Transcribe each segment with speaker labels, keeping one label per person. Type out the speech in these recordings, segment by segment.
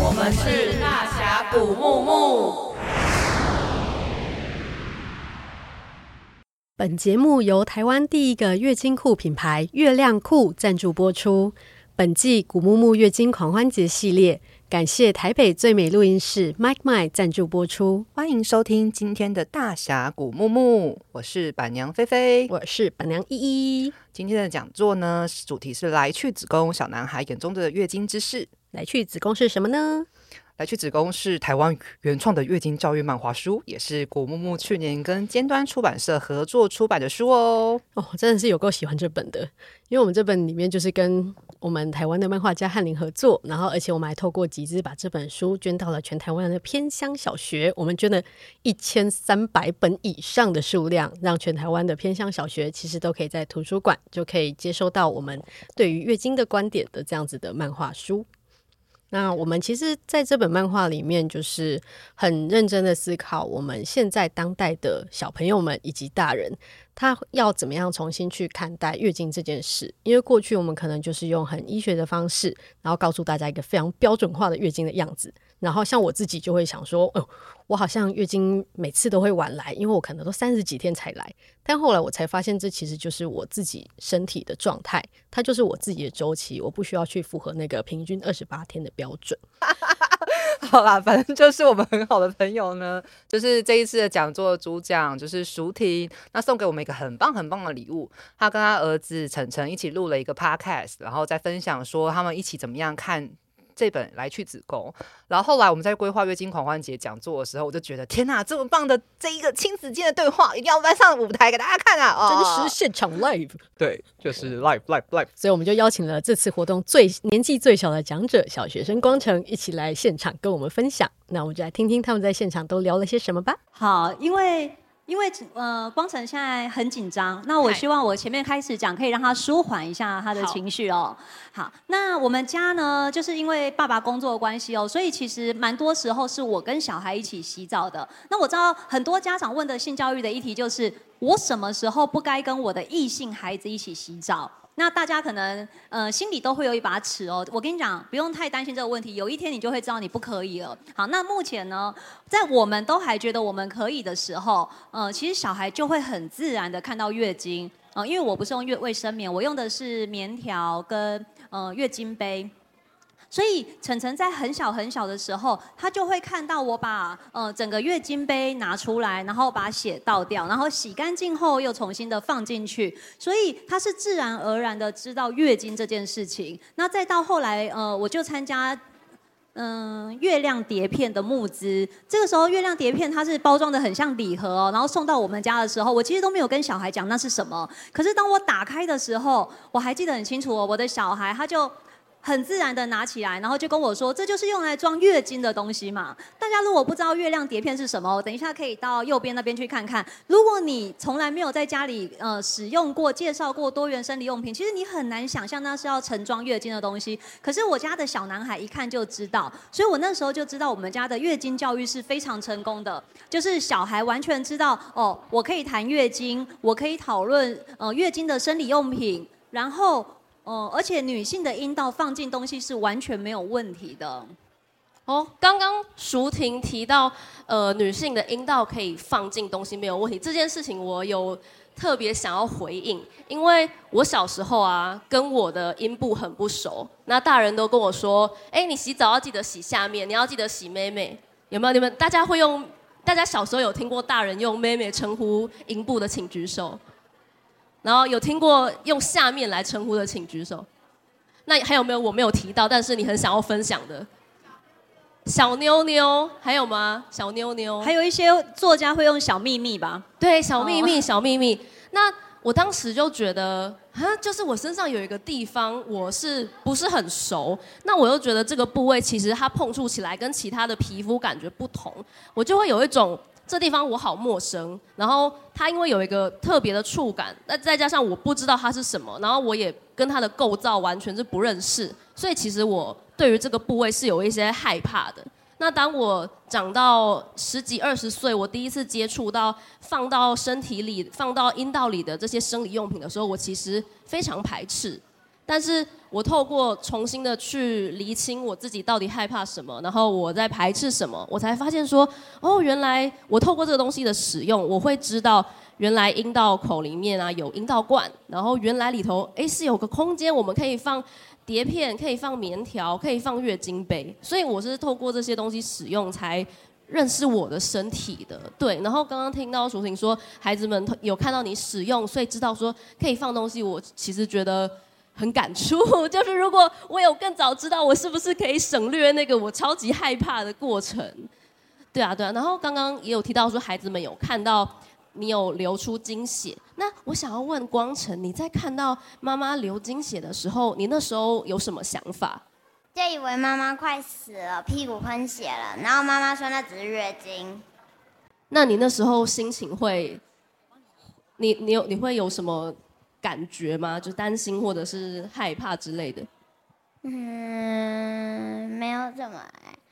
Speaker 1: 我们是大侠谷木木。
Speaker 2: 本节目由台湾第一个月经裤品牌月亮裤赞助播出。本季古木木月经狂欢节系列，感谢台北最美录音室 Mike Mike 赞助播出。
Speaker 3: 欢迎收听今天的大峡谷木木，我是板娘菲菲，
Speaker 2: 我是板娘依依。
Speaker 3: 今天的讲座呢，主题是来去子宫小男孩眼中的月经知识。
Speaker 2: 来去子宫是什么呢？
Speaker 3: 来去子宫是台湾原创的月经教育漫画书，也是古木木去年跟尖端出版社合作出版的书哦。
Speaker 2: 哦，真的是有够喜欢这本的，因为我们这本里面就是跟我们台湾的漫画家翰林合作，然后而且我们还透过集资把这本书捐到了全台湾的偏乡小学，我们捐了一千三百本以上的数量，让全台湾的偏乡小学其实都可以在图书馆就可以接收到我们对于月经的观点的这样子的漫画书。那我们其实在这本漫画里面，就是很认真的思考，我们现在当代的小朋友们以及大人，他要怎么样重新去看待月经这件事？因为过去我们可能就是用很医学的方式，然后告诉大家一个非常标准化的月经的样子。然后像我自己就会想说，哦，我好像月经每次都会晚来，因为我可能都三十几天才来。但后来我才发现，这其实就是我自己身体的状态，它就是我自己的周期，我不需要去符合那个平均二十八天的标准。
Speaker 3: 好啦，反正就是我们很好的朋友呢，就是这一次的讲座主讲就是舒婷，那送给我们一个很棒很棒的礼物，他跟他儿子晨晨一起录了一个 podcast，然后再分享说他们一起怎么样看。这本来去子宫，然后后来我们在规划月经狂欢节讲座的时候，我就觉得天哪，这么棒的这一个亲子间的对话，一定要搬上舞台给大家看啊！
Speaker 2: 哦、真实现场 live，
Speaker 3: 对，就是 live live live。
Speaker 2: 所以我们就邀请了这次活动最年纪最小的讲者小学生光成一起来现场跟我们分享。那我们就来听听他们在现场都聊了些什么吧。
Speaker 4: 好，因为。因为呃，光成现在很紧张，那我希望我前面开始讲，可以让他舒缓一下他的情绪哦。好，好，那我们家呢，就是因为爸爸工作的关系哦，所以其实蛮多时候是我跟小孩一起洗澡的。那我知道很多家长问的性教育的议题，就是我什么时候不该跟我的异性孩子一起洗澡？那大家可能呃心里都会有一把尺哦，我跟你讲，不用太担心这个问题，有一天你就会知道你不可以了。好，那目前呢，在我们都还觉得我们可以的时候，呃，其实小孩就会很自然的看到月经，呃，因为我不是用月卫生棉，我用的是棉条跟呃月经杯。所以晨晨在很小很小的时候，他就会看到我把呃整个月经杯拿出来，然后把血倒掉，然后洗干净后又重新的放进去。所以他是自然而然的知道月经这件事情。那再到后来，呃，我就参加嗯、月亮碟片的募资。这个时候月亮碟片它是包装的很像礼盒哦，然后送到我们家的时候，我其实都没有跟小孩讲那是什么。可是当我打开的时候，我还记得很清楚哦，我的小孩他就。很自然的拿起来，然后就跟我说：“这就是用来装月经的东西嘛。”大家如果不知道月亮碟片是什么，等一下可以到右边那边去看看。如果你从来没有在家里呃使用过、介绍过多元生理用品，其实你很难想象那是要盛装月经的东西。可是我家的小男孩一看就知道，所以我那时候就知道我们家的月经教育是非常成功的，就是小孩完全知道哦，我可以谈月经，我可以讨论呃月经的生理用品，然后。哦，而且女性的阴道放进东西是完全没有问题的。
Speaker 5: 哦，刚刚淑婷提到，呃，女性的阴道可以放进东西没有问题这件事情，我有特别想要回应，因为我小时候啊，跟我的阴部很不熟，那大人都跟我说，哎，你洗澡要记得洗下面，你要记得洗妹妹，有没有？你们大家会用？大家小时候有听过大人用妹妹称呼阴部的，请举手。然后有听过用下面来称呼的，请举手。那还有没有我没有提到，但是你很想要分享的？小妞妞还有吗？小妞妞
Speaker 4: 还有一些作家会用小秘密吧？
Speaker 5: 对，小秘密，小秘密。那我当时就觉得，啊，就是我身上有一个地方我是不是很熟？那我又觉得这个部位其实它碰触起来跟其他的皮肤感觉不同，我就会有一种。这地方我好陌生，然后它因为有一个特别的触感，那再加上我不知道它是什么，然后我也跟它的构造完全是不认识，所以其实我对于这个部位是有一些害怕的。那当我长到十几二十岁，我第一次接触到放到身体里、放到阴道里的这些生理用品的时候，我其实非常排斥。但是我透过重新的去厘清我自己到底害怕什么，然后我在排斥什么，我才发现说，哦，原来我透过这个东西的使用，我会知道原来阴道口里面啊有阴道罐，然后原来里头诶是有个空间，我们可以放碟片，可以放棉条，可以放月经杯，所以我是透过这些东西使用才。认识我的身体的，对。然后刚刚听到淑婷说，孩子们有看到你使用，所以知道说可以放东西。我其实觉得很感触，就是如果我有更早知道，我是不是可以省略那个我超级害怕的过程？对啊，对啊。然后刚刚也有提到说，孩子们有看到你有流出经血。那我想要问光成，你在看到妈妈流经血的时候，你那时候有什么想法？
Speaker 6: 就以为妈妈快死了，屁股喷血了，然后妈妈说那只是月经。
Speaker 5: 那你那时候心情会，你你有你会有什么感觉吗？就担心或者是害怕之类的？
Speaker 6: 嗯，没有怎么。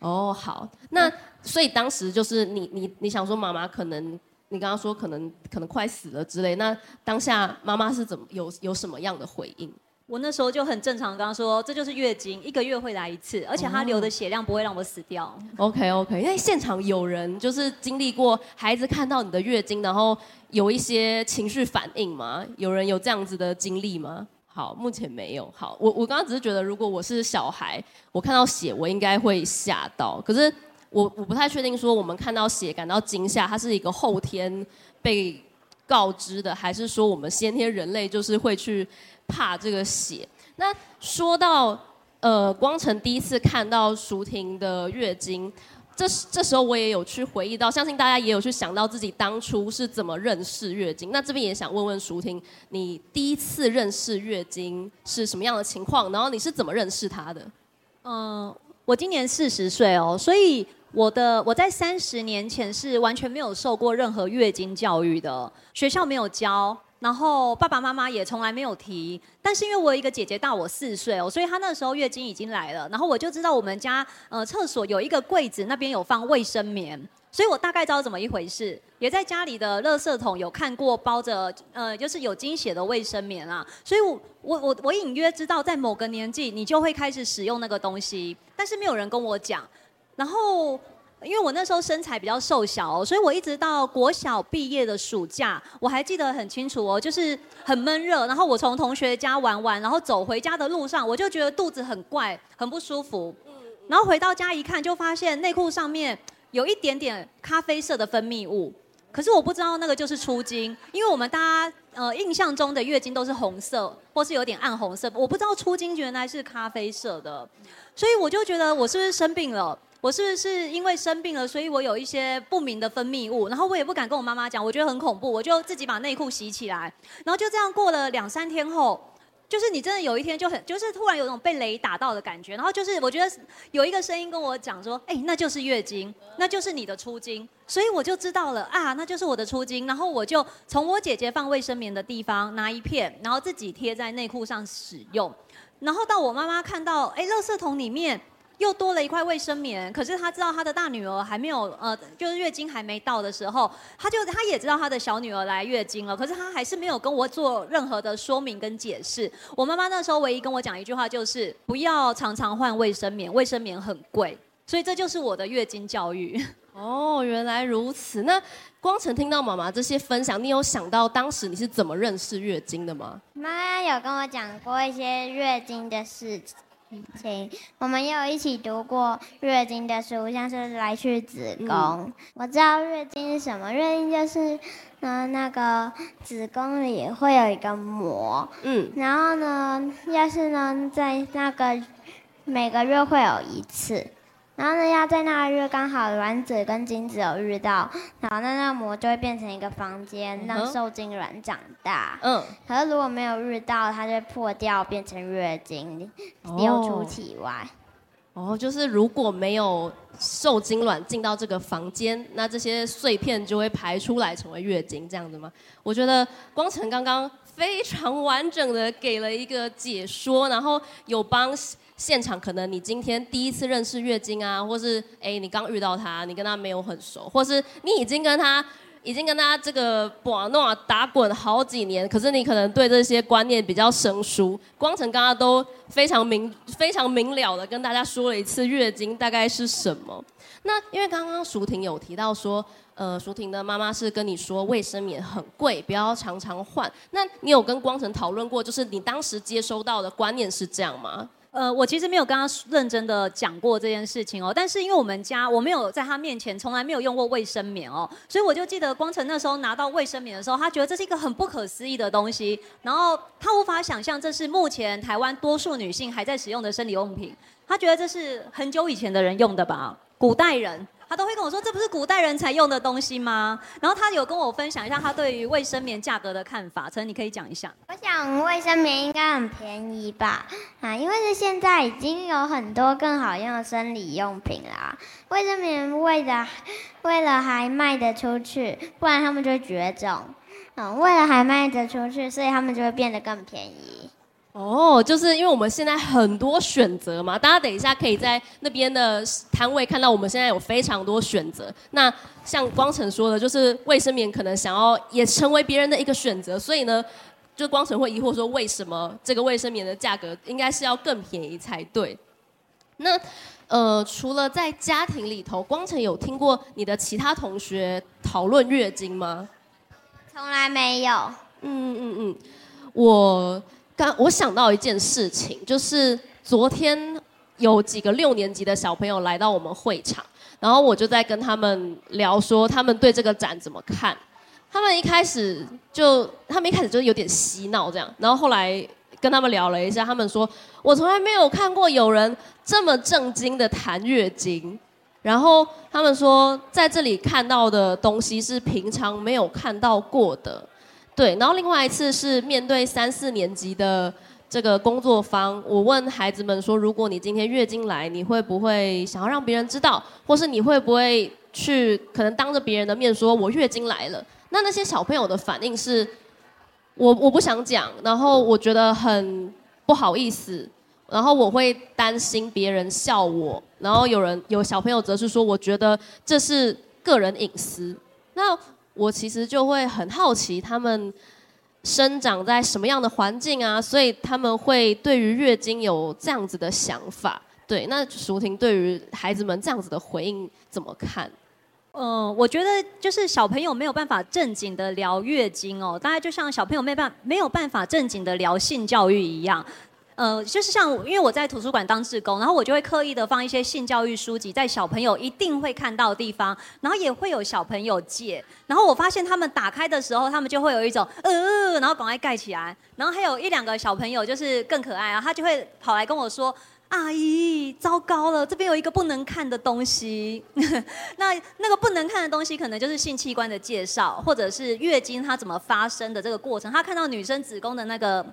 Speaker 5: 哦，好，那所以当时就是你你你想说妈妈可能你刚刚说可能可能快死了之类，那当下妈妈是怎么有有什么样的回应？
Speaker 4: 我那时候就很正常，刚刚说这就是月经，一个月会来一次，而且它流的血量不会让我死掉。
Speaker 5: OK OK，因为现场有人就是经历过孩子看到你的月经，然后有一些情绪反应吗？有人有这样子的经历吗？好，目前没有。好，我我刚刚只是觉得，如果我是小孩，我看到血，我应该会吓到。可是我我不太确定说，我们看到血感到惊吓，它是一个后天被告知的，还是说我们先天人类就是会去。怕这个血。那说到呃，光成第一次看到淑婷的月经，这这时候我也有去回忆到，相信大家也有去想到自己当初是怎么认识月经。那这边也想问问淑婷，你第一次认识月经是什么样的情况？然后你是怎么认识她的？
Speaker 4: 嗯，我今年四十岁哦，所以我的我在三十年前是完全没有受过任何月经教育的，学校没有教。然后爸爸妈妈也从来没有提，但是因为我有一个姐姐大我四岁哦，所以她那时候月经已经来了，然后我就知道我们家呃厕所有一个柜子，那边有放卫生棉，所以我大概知道怎么一回事，也在家里的垃圾桶有看过包着呃就是有经血的卫生棉啊，所以我我我我隐约知道在某个年纪你就会开始使用那个东西，但是没有人跟我讲，然后。因为我那时候身材比较瘦小哦，所以我一直到国小毕业的暑假，我还记得很清楚哦，就是很闷热，然后我从同学家玩完，然后走回家的路上，我就觉得肚子很怪，很不舒服。然后回到家一看，就发现内裤上面有一点点咖啡色的分泌物，可是我不知道那个就是初经，因为我们大家呃印象中的月经都是红色或是有点暗红色，我不知道初经原来是咖啡色的，所以我就觉得我是不是生病了？我是不是因为生病了，所以我有一些不明的分泌物，然后我也不敢跟我妈妈讲，我觉得很恐怖，我就自己把内裤洗起来，然后就这样过了两三天后，就是你真的有一天就很，就是突然有种被雷打到的感觉，然后就是我觉得有一个声音跟我讲说，哎，那就是月经，那就是你的初经，所以我就知道了啊，那就是我的初经，然后我就从我姐姐放卫生棉的地方拿一片，然后自己贴在内裤上使用，然后到我妈妈看到，哎，垃圾桶里面。又多了一块卫生棉，可是他知道他的大女儿还没有呃，就是月经还没到的时候，他就他也知道他的小女儿来月经了，可是他还是没有跟我做任何的说明跟解释。我妈妈那时候唯一跟我讲一句话就是不要常常换卫生棉，卫生棉很贵。所以这就是我的月经教育。
Speaker 5: 哦，原来如此。那光晨听到妈妈这些分享，你有想到当时你是怎么认识月经的吗？
Speaker 6: 妈妈有跟我讲过一些月经的事情。请，我们也有一起读过月经的书，像是来去子宫。嗯、我知道月经是什么，月经就是，呢，那个子宫里会有一个膜，嗯，然后呢，要是呢，在那个每个月会有一次。然后呢，要在那个月刚好卵子跟精子有遇到，然后那那个膜就会变成一个房间，让受精卵长大。嗯。可是如果没有遇到，它就会破掉，变成月经，流出体外。
Speaker 5: 哦，哦，就是如果没有受精卵进到这个房间，那这些碎片就会排出来成为月经，这样子吗？我觉得光成刚刚非常完整的给了一个解说，然后有帮。现场可能你今天第一次认识月经啊，或是哎你刚遇到他，你跟他没有很熟，或是你已经跟他已经跟他这个把诺打滚好几年，可是你可能对这些观念比较生疏。光成刚刚都非常明、非常明了的跟大家说了一次月经大概是什么。那因为刚刚淑婷有提到说，呃，淑婷的妈妈是跟你说卫生棉很贵，不要常常换。那你有跟光成讨论过，就是你当时接收到的观念是这样吗？
Speaker 4: 呃，我其实没有跟他认真的讲过这件事情哦，但是因为我们家我没有在他面前从来没有用过卫生棉哦，所以我就记得光成那时候拿到卫生棉的时候，他觉得这是一个很不可思议的东西，然后他无法想象这是目前台湾多数女性还在使用的生理用品，他觉得这是很久以前的人用的吧，古代人。他都会跟我说，这不是古代人才用的东西吗？然后他有跟我分享一下他对于卫生棉价格的看法，陈，你可以讲一下。
Speaker 6: 我想卫生棉应该很便宜吧？啊，因为是现在已经有很多更好用的生理用品啦。卫生棉为了为了还卖得出去，不然他们就会绝种。嗯，为了还卖得出去，所以他们就会变得更便宜。
Speaker 5: 哦，就是因为我们现在很多选择嘛，大家等一下可以在那边的摊位看到我们现在有非常多选择。那像光成说的，就是卫生棉可能想要也成为别人的一个选择，所以呢，就光成会疑惑说，为什么这个卫生棉的价格应该是要更便宜才对？那呃，除了在家庭里头，光成有听过你的其他同学讨论月经吗？
Speaker 6: 从来没有。
Speaker 5: 嗯嗯嗯，我。刚我想到一件事情，就是昨天有几个六年级的小朋友来到我们会场，然后我就在跟他们聊说，他们对这个展怎么看？他们一开始就，他们一开始就有点嬉闹这样，然后后来跟他们聊了一下，他们说，我从来没有看过有人这么正经的谈月经，然后他们说，在这里看到的东西是平常没有看到过的。对，然后另外一次是面对三四年级的这个工作坊，我问孩子们说：如果你今天月经来，你会不会想要让别人知道，或是你会不会去可能当着别人的面说我月经来了？那那些小朋友的反应是，我我不想讲，然后我觉得很不好意思，然后我会担心别人笑我，然后有人有小朋友则是说，我觉得这是个人隐私。那我其实就会很好奇，他们生长在什么样的环境啊？所以他们会对于月经有这样子的想法。对，那淑婷对于孩子们这样子的回应怎么看？
Speaker 4: 嗯，我觉得就是小朋友没有办法正经的聊月经哦，大概就像小朋友没办没有办法正经的聊性教育一样。呃，就是像因为我在图书馆当志工，然后我就会刻意的放一些性教育书籍在小朋友一定会看到的地方，然后也会有小朋友借，然后我发现他们打开的时候，他们就会有一种呃，然后赶快盖起来，然后还有一两个小朋友就是更可爱啊，他就会跑来跟我说：“阿姨，糟糕了，这边有一个不能看的东西。”那那个不能看的东西，可能就是性器官的介绍，或者是月经它怎么发生的这个过程。他看到女生子宫的那个。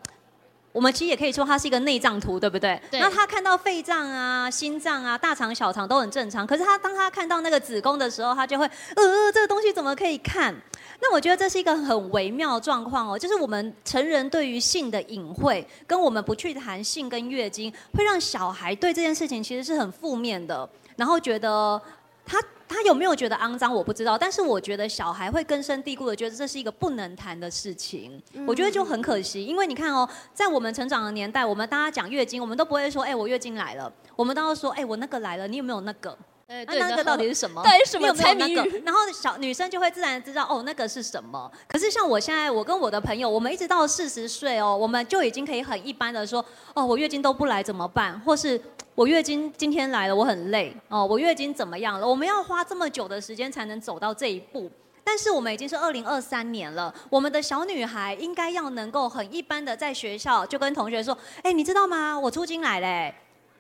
Speaker 4: 我们其实也可以说它是一个内脏图，对不对？对。那他看到肺脏啊、心脏啊、大肠、小肠都很正常，可是他当他看到那个子宫的时候，他就会，呃，这个东西怎么可以看？那我觉得这是一个很微妙的状况哦，就是我们成人对于性的隐晦，跟我们不去谈性跟月经，会让小孩对这件事情其实是很负面的，然后觉得他。他有没有觉得肮脏？我不知道，但是我觉得小孩会根深蒂固的觉得这是一个不能谈的事情。嗯、我觉得就很可惜，因为你看哦，在我们成长的年代，我们大家讲月经，我们都不会说“哎、欸，我月经来了”，我们都要说“哎、欸，我那个来了”，你有没有那个？哎，那那个到底是什么？
Speaker 5: 对，什么
Speaker 4: 有没有那个？然后小女生就会自然知道哦，那个是什么。可是像我现在，我跟我的朋友，我们一直到四十岁哦，我们就已经可以很一般的说哦，我月经都不来怎么办？或是我月经今天来了，我很累哦，我月经怎么样了？我们要花这么久的时间才能走到这一步。但是我们已经是二零二三年了，我们的小女孩应该要能够很一般的在学校就跟同学说，哎，你知道吗？我出经来嘞。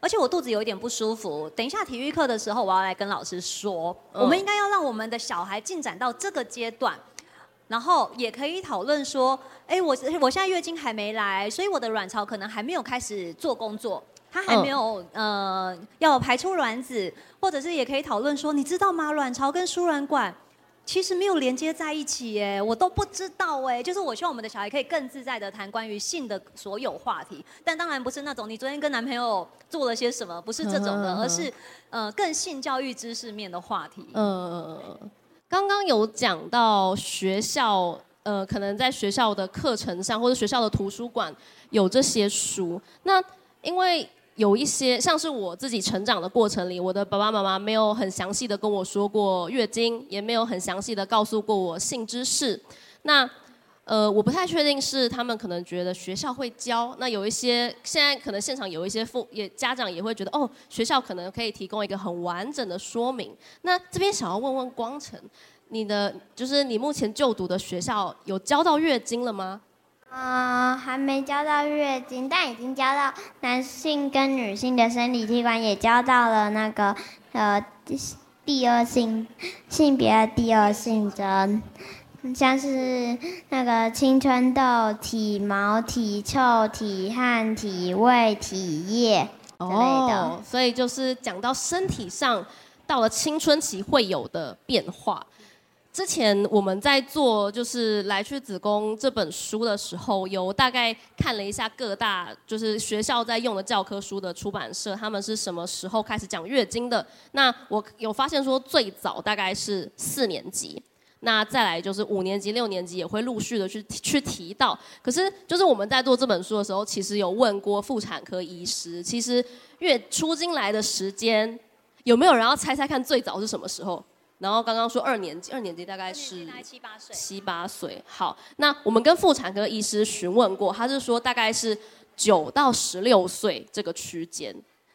Speaker 4: 而且我肚子有一点不舒服，等一下体育课的时候我要来跟老师说。我们应该要让我们的小孩进展到这个阶段，然后也可以讨论说，哎，我我现在月经还没来，所以我的卵巢可能还没有开始做工作，它还没有呃要排出卵子，或者是也可以讨论说，你知道吗？卵巢跟输卵管。其实没有连接在一起耶，我都不知道哎。就是我希望我们的小孩可以更自在的谈关于性的所有话题，但当然不是那种你昨天跟男朋友做了些什么，不是这种的，而是呃更性教育知识面的话题。嗯嗯嗯。
Speaker 5: 刚刚有讲到学校，呃，可能在学校的课程上或者学校的图书馆有这些书。那因为有一些像是我自己成长的过程里，我的爸爸妈妈没有很详细的跟我说过月经，也没有很详细的告诉过我性知识。那呃，我不太确定是他们可能觉得学校会教。那有一些现在可能现场有一些父也家长也会觉得哦，学校可能可以提供一个很完整的说明。那这边想要问问光成，你的就是你目前就读的学校有教到月经了吗？
Speaker 6: 呃，还没教到月经，但已经教到男性跟女性的生理器官，也教到了那个呃第二性性别的第二性征，像是那个青春痘、体毛、体臭、体汗、体味、体液之类的。
Speaker 5: 哦，所以就是讲到身体上到了青春期会有的变化。之前我们在做就是《来去子宫》这本书的时候，有大概看了一下各大就是学校在用的教科书的出版社，他们是什么时候开始讲月经的？那我有发现说最早大概是四年级，那再来就是五年级、六年级也会陆续的去去提到。可是就是我们在做这本书的时候，其实有问过妇产科医师，其实月出经来的时间有没有人要猜猜看最早是什么时候？然后刚刚说二年级，二年级大概是
Speaker 4: 七八岁。
Speaker 5: 七八岁。好，那我们跟妇产科医师询问过，他是说大概是九到十六岁这个区间。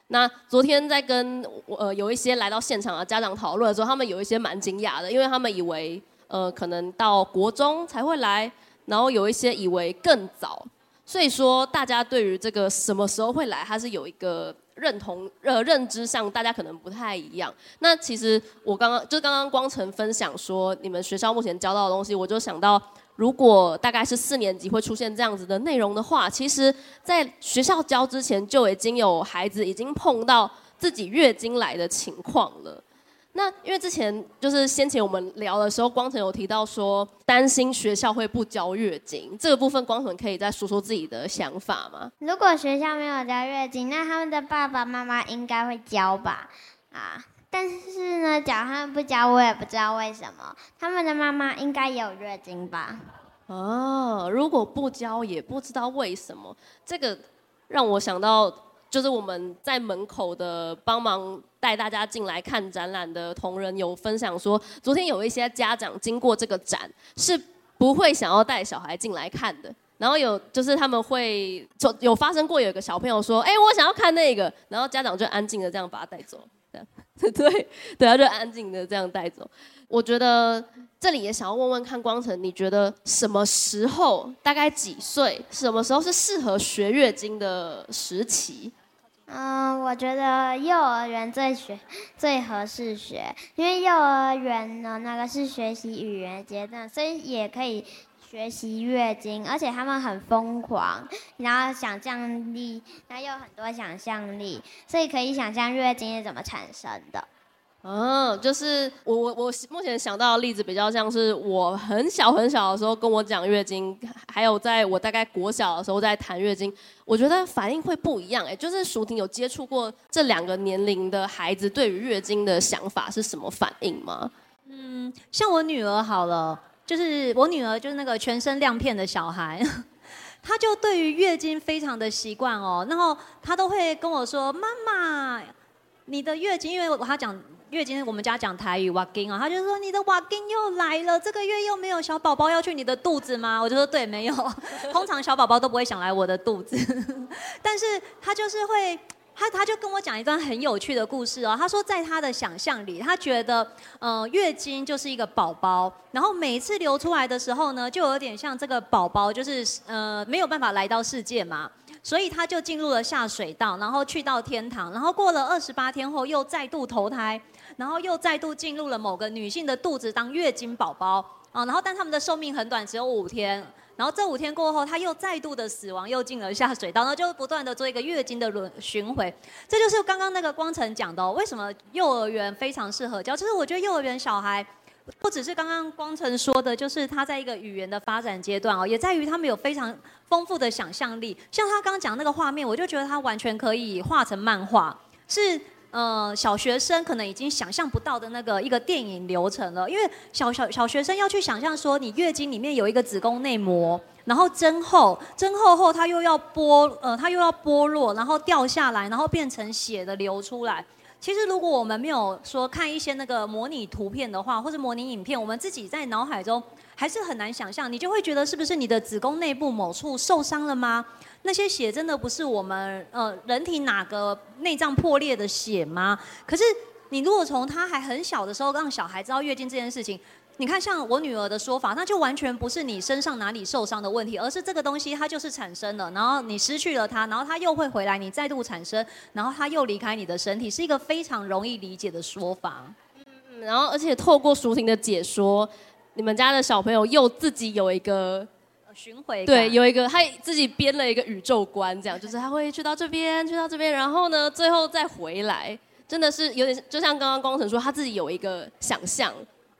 Speaker 5: 那昨天在跟呃有一些来到现场的家长讨论的时候，他们有一些蛮惊讶的，因为他们以为呃可能到国中才会来，然后有一些以为更早。所以说大家对于这个什么时候会来，他是有一个。认同呃认知上，大家可能不太一样。那其实我刚刚就刚刚光成分享说，你们学校目前教到的东西，我就想到，如果大概是四年级会出现这样子的内容的话，其实在学校教之前就已经有孩子已经碰到自己月经来的情况了。那因为之前就是先前我们聊的时候，光成有提到说担心学校会不交月经这个部分，光成可以再说说自己的想法吗？
Speaker 6: 如果学校没有交月经，那他们的爸爸妈妈应该会交吧？啊，但是呢，假如他们不交，我也不知道为什么。他们的妈妈应该也有月经吧？
Speaker 5: 哦，如果不交，也不知道为什么。这个让我想到。就是我们在门口的帮忙带大家进来看展览的同仁有分享说，昨天有一些家长经过这个展是不会想要带小孩进来看的，然后有就是他们会就有发生过有一个小朋友说，哎，我想要看那个，然后家长就安静的这样把他带走，对对，他就安静的这样带走。我觉得这里也想要问问看光成，你觉得什么时候大概几岁，什么时候是适合学月经的时期？
Speaker 6: 嗯，我觉得幼儿园最学最合适学，因为幼儿园呢，那个是学习语言阶段，所以也可以学习月经，而且他们很疯狂，然后想象力，然后有很多想象力，所以可以想象月经是怎么产生的。
Speaker 5: 嗯、就是我我我目前想到的例子比较像是我很小很小的时候跟我讲月经，还有在我大概国小的时候在谈月经，我觉得反应会不一样哎。就是淑婷有接触过这两个年龄的孩子对于月经的想法是什么反应吗？
Speaker 4: 嗯，像我女儿好了，就是我女儿就是那个全身亮片的小孩，她就对于月经非常的习惯哦，然后她都会跟我说：“妈妈，你的月经，因为我她讲。”月经，我们家讲台语，哇经啊，他就说你的哇经又来了，这个月又没有小宝宝要去你的肚子吗？我就说对，没有，通常小宝宝都不会想来我的肚子，但是他就是会，他他就跟我讲一段很有趣的故事哦，他说在他的想象里，他觉得，呃，月经就是一个宝宝，然后每次流出来的时候呢，就有点像这个宝宝就是呃没有办法来到世界嘛。所以他就进入了下水道，然后去到天堂，然后过了二十八天后又再度投胎，然后又再度进入了某个女性的肚子当月经宝宝啊，然后但他们的寿命很短，只有五天，然后这五天过后他又再度的死亡，又进了下水道，然后就不断的做一个月经的轮循环，这就是刚刚那个光成讲的哦，为什么幼儿园非常适合教？其实我觉得幼儿园小孩。不只是刚刚光成说的，就是他在一个语言的发展阶段哦，也在于他们有非常丰富的想象力。像他刚刚讲那个画面，我就觉得他完全可以画成漫画，是呃，小学生可能已经想象不到的那个一个电影流程了，因为小小小学生要去想象说，你月经里面有一个子宫内膜，然后增厚，增厚后它又要剥，呃，它又要剥落，然后掉下来，然后变成血的流出来。其实如果我们没有说看一些那个模拟图片的话，或者模拟影片，我们自己在脑海中还是很难想象，你就会觉得是不是你的子宫内部某处受伤了吗？那些血真的不是我们呃人体哪个内脏破裂的血吗？可是你如果从他还很小的时候让小孩知道月经这件事情，你看像我女儿的说法，那就完全不是你身上哪里受伤的问题，而是这个东西它就是产生了，然后你失去了它，然后它又会回来，你再度产生，然后它又离开你的身体，是一个非常容易理解的说法。
Speaker 5: 嗯，然后而且透过淑婷的解说，你们家的小朋友又自己有一个。
Speaker 4: 巡回
Speaker 5: 对，有一个他自己编了一个宇宙观，这样就是他会去到这边，去到这边，然后呢，最后再回来，真的是有点就像刚刚光成说，他自己有一个想象。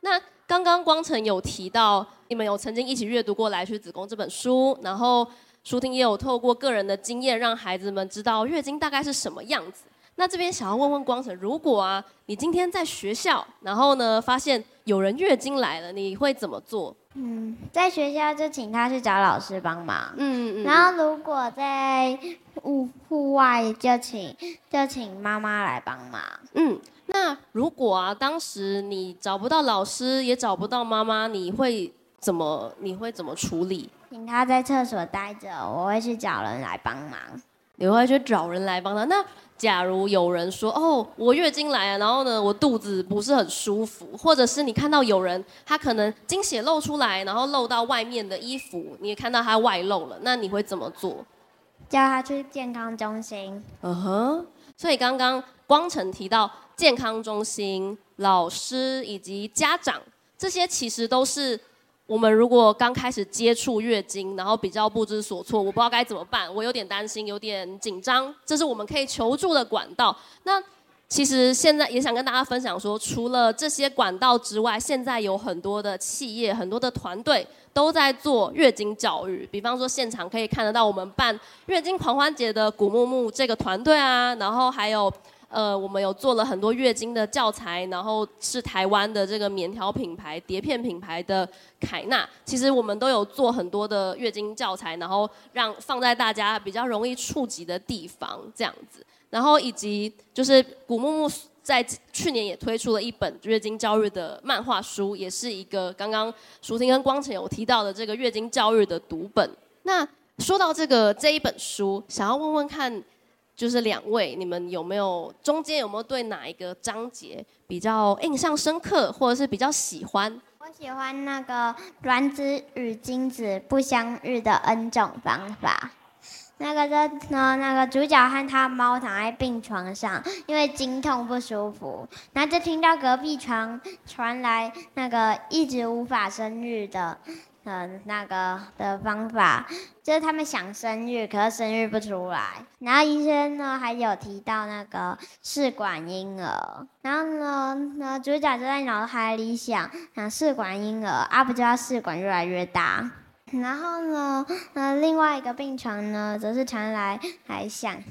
Speaker 5: 那刚刚光成有提到，你们有曾经一起阅读过《来去子宫》这本书，然后舒婷也有透过个人的经验，让孩子们知道月经大概是什么样子。那这边想要问问光成，如果啊，你今天在学校，然后呢，发现有人月经来了，你会怎么做？
Speaker 6: 嗯，在学校就请他去找老师帮忙。
Speaker 5: 嗯嗯。
Speaker 6: 然后如果在户户外就请就请妈妈来帮忙。
Speaker 5: 嗯，那如果啊，当时你找不到老师，也找不到妈妈，你会怎么？你会怎么处理？
Speaker 6: 请他在厕所待着，我会去找人来帮忙。
Speaker 5: 你会去找人来帮他？那假如有人说：“哦，我月经来了，然后呢，我肚子不是很舒服。”或者是你看到有人他可能经血漏出来，然后漏到外面的衣服，你也看到他外露了，那你会怎么做？
Speaker 6: 叫他去健康中心。
Speaker 5: 嗯哼。所以刚刚光晨提到健康中心、老师以及家长，这些其实都是。我们如果刚开始接触月经，然后比较不知所措，我不知道该怎么办，我有点担心，有点紧张，这是我们可以求助的管道。那其实现在也想跟大家分享说，除了这些管道之外，现在有很多的企业、很多的团队都在做月经教育。比方说，现场可以看得到我们办月经狂欢节的古木木这个团队啊，然后还有。呃，我们有做了很多月经的教材，然后是台湾的这个棉条品牌、碟片品牌的凯纳，其实我们都有做很多的月经教材，然后让放在大家比较容易触及的地方这样子，然后以及就是古木木在去年也推出了一本月经教育的漫画书，也是一个刚刚淑婷跟光成有提到的这个月经教育的读本。那说到这个这一本书，想要问问看。就是两位，你们有没有中间有没有对哪一个章节比较印象深刻，或者是比较喜欢？
Speaker 6: 我喜欢那个卵子与精子不相遇的 N 种方法。那个的呢，那个主角和他猫躺在病床上，因为经痛不舒服，然后就听到隔壁床传来那个一直无法生育的。嗯，那个的方法就是他们想生育，可是生育不出来。然后医生呢还有提到那个试管婴儿，然后呢，那主角就在脑海里想，想试管婴儿啊，不就要试管越来越大。然后呢，那另外一个病床呢，则是传来还想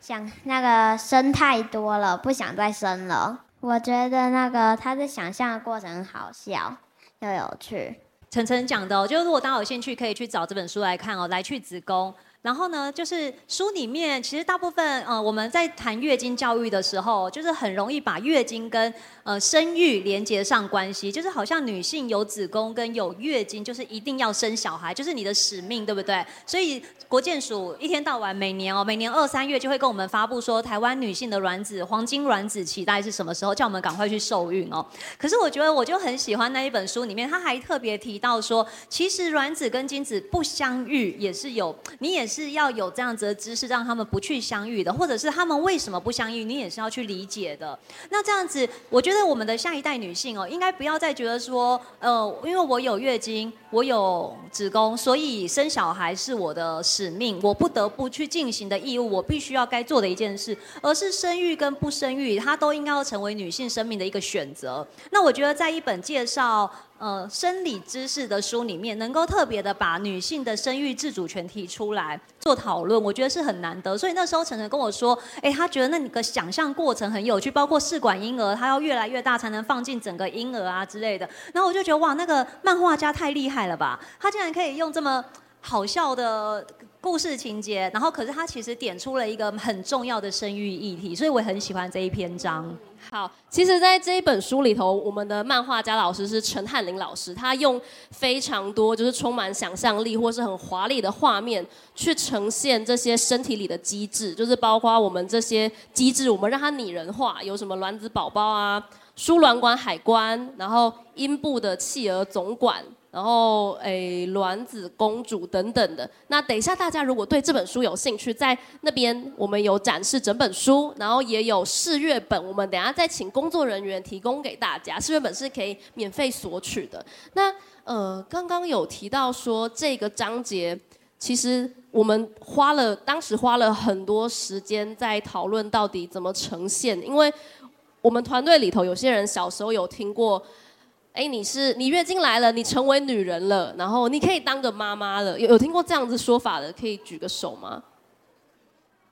Speaker 6: 想那个生太多了，不想再生了。我觉得那个他的想象的过程好笑又有趣。
Speaker 4: 晨晨讲的哦，就是如果大家有兴趣，可以去找这本书来看哦。来去子宫，然后呢，就是书里面其实大部分，呃，我们在谈月经教育的时候，就是很容易把月经跟呃生育连接上关系，就是好像女性有子宫跟有月经，就是一定要生小孩，就是你的使命，对不对？所以国健署一天到晚每年哦，每年二三月就会跟我们发布说，台湾女性的卵子黄金卵子期大概是什么时候，叫我们赶快去受孕哦。可是我觉得我就很喜欢那一本书里面，他还特别提到说，其实卵子跟精子不相遇也是有，你也是是要有这样子的知识，让他们不去相遇的，或者是他们为什么不相遇，你也是要去理解的。那这样子，我觉得我们的下一代女性哦，应该不要再觉得说，呃，因为我有月经，我有子宫，所以生小孩是我的。使命，我不得不去进行的义务，我必须要该做的一件事，而是生育跟不生育，它都应该要成为女性生命的一个选择。那我觉得，在一本介绍呃生理知识的书里面，能够特别的把女性的生育自主权提出来做讨论，我觉得是很难得。所以那时候晨晨跟我说，哎，他觉得那个想象过程很有趣，包括试管婴儿，他要越来越大才能放进整个婴儿啊之类的。然后我就觉得哇，那个漫画家太厉害了吧，他竟然可以用这么好笑的故事情节，然后可是他其实点出了一个很重要的生育议题，所以我很喜欢这一篇章。
Speaker 5: 好，其实，在这一本书里头，我们的漫画家老师是陈汉林老师，他用非常多就是充满想象力或是很华丽的画面去呈现这些身体里的机制，就是包括我们这些机制，我们让它拟人化，有什么卵子宝宝啊、输卵管海关，然后阴部的企鹅总管。然后，诶，卵子公主等等的。那等一下，大家如果对这本书有兴趣，在那边我们有展示整本书，然后也有试阅本，我们等下再请工作人员提供给大家。试阅本是可以免费索取的。那呃，刚刚有提到说这个章节，其实我们花了当时花了很多时间在讨论到底怎么呈现，因为我们团队里头有些人小时候有听过。哎，你是你月经来了，你成为女人了，然后你可以当个妈妈了。有有听过这样子说法的，可以举个手吗？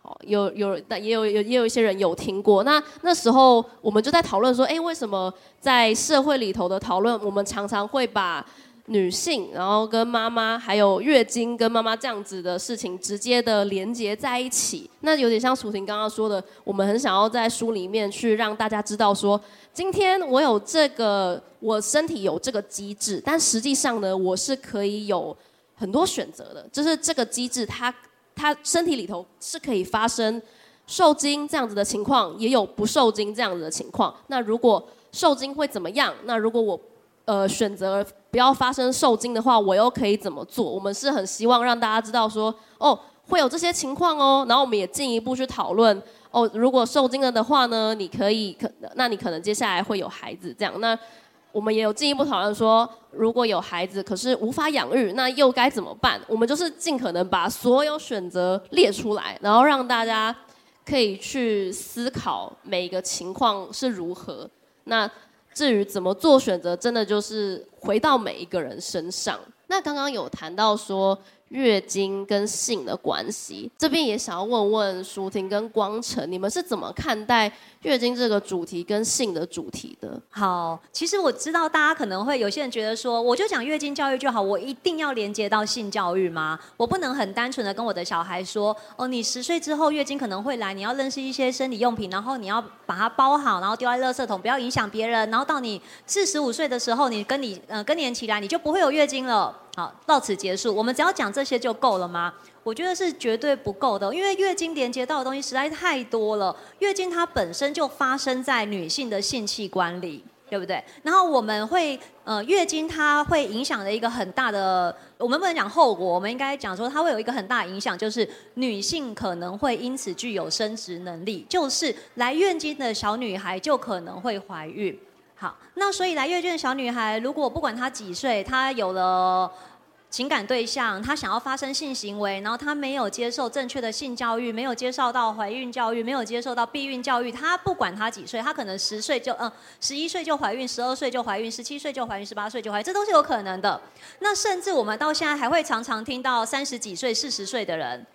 Speaker 5: 好，有有，但也有有也有一些人有听过。那那时候我们就在讨论说，哎，为什么在社会里头的讨论，我们常常会把女性，然后跟妈妈，还有月经跟妈妈这样子的事情直接的连接在一起。那有点像楚婷刚刚说的，我们很想要在书里面去让大家知道说，今天我有这个，我身体有这个机制，但实际上呢，我是可以有很多选择的。就是这个机制，它它身体里头是可以发生受精这样子的情况，也有不受精这样子的情况。那如果受精会怎么样？那如果我呃，选择不要发生受精的话，我又可以怎么做？我们是很希望让大家知道说，哦，会有这些情况哦。然后我们也进一步去讨论，哦，如果受精了的话呢，你可以可，那你可能接下来会有孩子这样。那我们也有进一步讨论说，如果有孩子可是无法养育，那又该怎么办？我们就是尽可能把所有选择列出来，然后让大家可以去思考每一个情况是如何。那。至于怎么做选择，真的就是回到每一个人身上。那刚刚有谈到说，月经跟性的关系，这边也想要问问舒婷跟光晨，你们是怎么看待月经这个主题跟性的主题的？
Speaker 4: 好，其实我知道大家可能会有些人觉得说，我就讲月经教育就好，我一定要连接到性教育吗？我不能很单纯的跟我的小孩说，哦，你十岁之后月经可能会来，你要认识一些生理用品，然后你要把它包好，然后丢在垃圾桶，不要影响别人，然后到你四十五岁的时候，你跟你呃更年期来，你就不会有月经了。好，到此结束。我们只要讲这些就够了吗？我觉得是绝对不够的，因为月经连接到的东西实在是太多了。月经它本身就发生在女性的性器官里，对不对？然后我们会，呃，月经它会影响的一个很大的，我们不能讲后果，我们应该讲说它会有一个很大的影响，就是女性可能会因此具有生殖能力，就是来月经的小女孩就可能会怀孕。好，那所以来月经的小女孩，如果不管她几岁，她有了情感对象，他想要发生性行为，然后他没有接受正确的性教育，没有接受到怀孕教育，没有接受到避孕教育，他不管他几岁，他可能十岁就嗯，十一岁就怀孕，十二岁就怀孕，十七岁就怀孕，十八岁就怀孕，这都是有可能的。那甚至我们到现在还会常常听到三十几岁、四十岁的人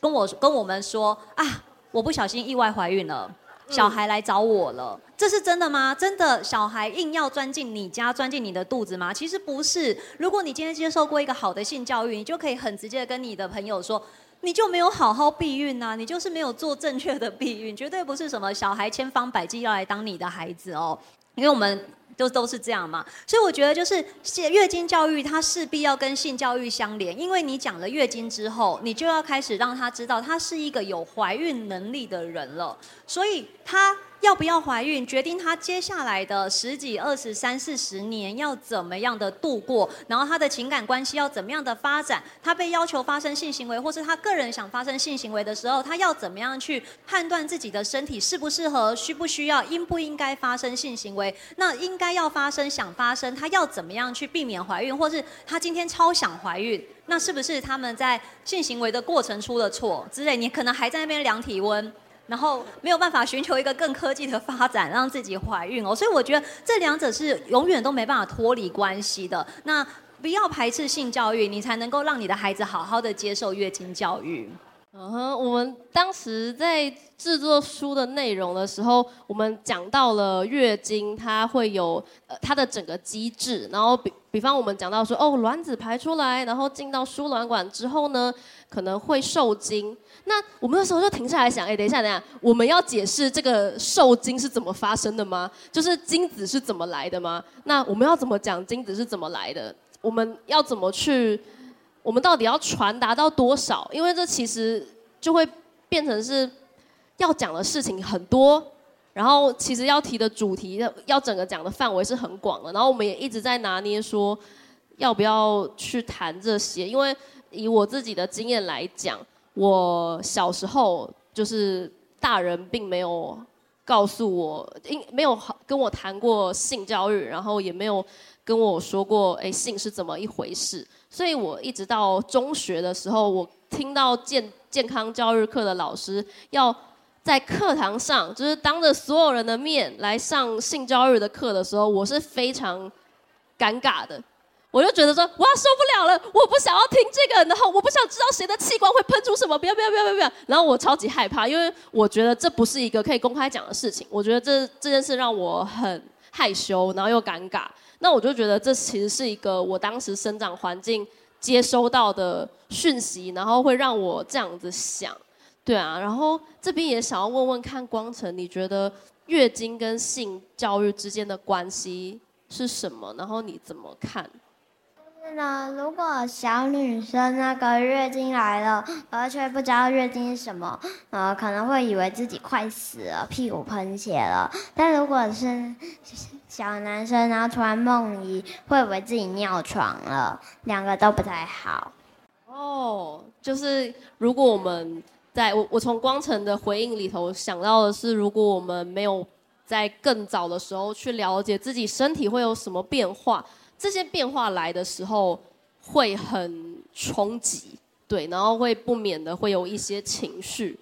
Speaker 4: 跟我跟我们说啊，我不小心意外怀孕了。小孩来找我了，这是真的吗？真的小孩硬要钻进你家，钻进你的肚子吗？其实不是。如果你今天接受过一个好的性教育，你就可以很直接的跟你的朋友说，你就没有好好避孕呐，你就是没有做正确的避孕，绝对不是什么小孩千方百计要来当你的孩子哦，因为我们。都都是这样嘛，所以我觉得就是月经教育，它势必要跟性教育相连，因为你讲了月经之后，你就要开始让他知道他是一个有怀孕能力的人了，所以他。要不要怀孕，决定他接下来的十几、二十、三四十年要怎么样的度过，然后他的情感关系要怎么样的发展。他被要求发生性行为，或是他个人想发生性行为的时候，他要怎么样去判断自己的身体适不适合、需不需要、应不应该发生性行为？那应该要发生、想发生，他要怎么样去避免怀孕，或是他今天超想怀孕，那是不是他们在性行为的过程出了错之类？你可能还在那边量体温。然后没有办法寻求一个更科技的发展，让自己怀孕哦。所以我觉得这两者是永远都没办法脱离关系的。那不要排斥性教育，你才能够让你的孩子好好的接受月经教育。
Speaker 5: 嗯哼，我们当时在制作书的内容的时候，我们讲到了月经，它会有呃它的整个机制，然后比比方我们讲到说，哦，卵子排出来，然后进到输卵管之后呢，可能会受精。那我们那时候就停下来想，哎，等一下，等一下，我们要解释这个受精是怎么发生的吗？就是精子是怎么来的吗？那我们要怎么讲精子是怎么来的？我们要怎么去？我们到底要传达到多少？因为这其实就会变成是要讲的事情很多，然后其实要提的主题要要整个讲的范围是很广的。然后我们也一直在拿捏说要不要去谈这些。因为以我自己的经验来讲，我小时候就是大人并没有告诉我，因没有跟我谈过性教育，然后也没有跟我说过，哎，性是怎么一回事。所以我一直到中学的时候，我听到健健康教育课的老师要在课堂上，就是当着所有人的面来上性教育的课的时候，我是非常尴尬的。我就觉得说，哇，受不了了，我不想要听这个，然后我不想知道谁的器官会喷出什么，不要不要不要不要不要。然后我超级害怕，因为我觉得这不是一个可以公开讲的事情。我觉得这这件事让我很害羞，然后又尴尬。那我就觉得这其实是一个我当时生长环境接收到的讯息，然后会让我这样子想，对啊。然后这边也想要问问看光成，你觉得月经跟性教育之间的关系是什么？然后你怎么看？
Speaker 6: 是呢，如果小女生那个月经来了，而却不知道月经是什么，呃，可能会以为自己快死了，屁股喷血了。但如果是小男生，然后突然梦遗，会以为自己尿床了，两个都不太好。
Speaker 5: 哦，就是如果我们在我我从光成的回应里头想到的是，如果我们没有在更早的时候去了解自己身体会有什么变化。这些变化来的时候会很冲击，对，然后会不免的会有一些情绪。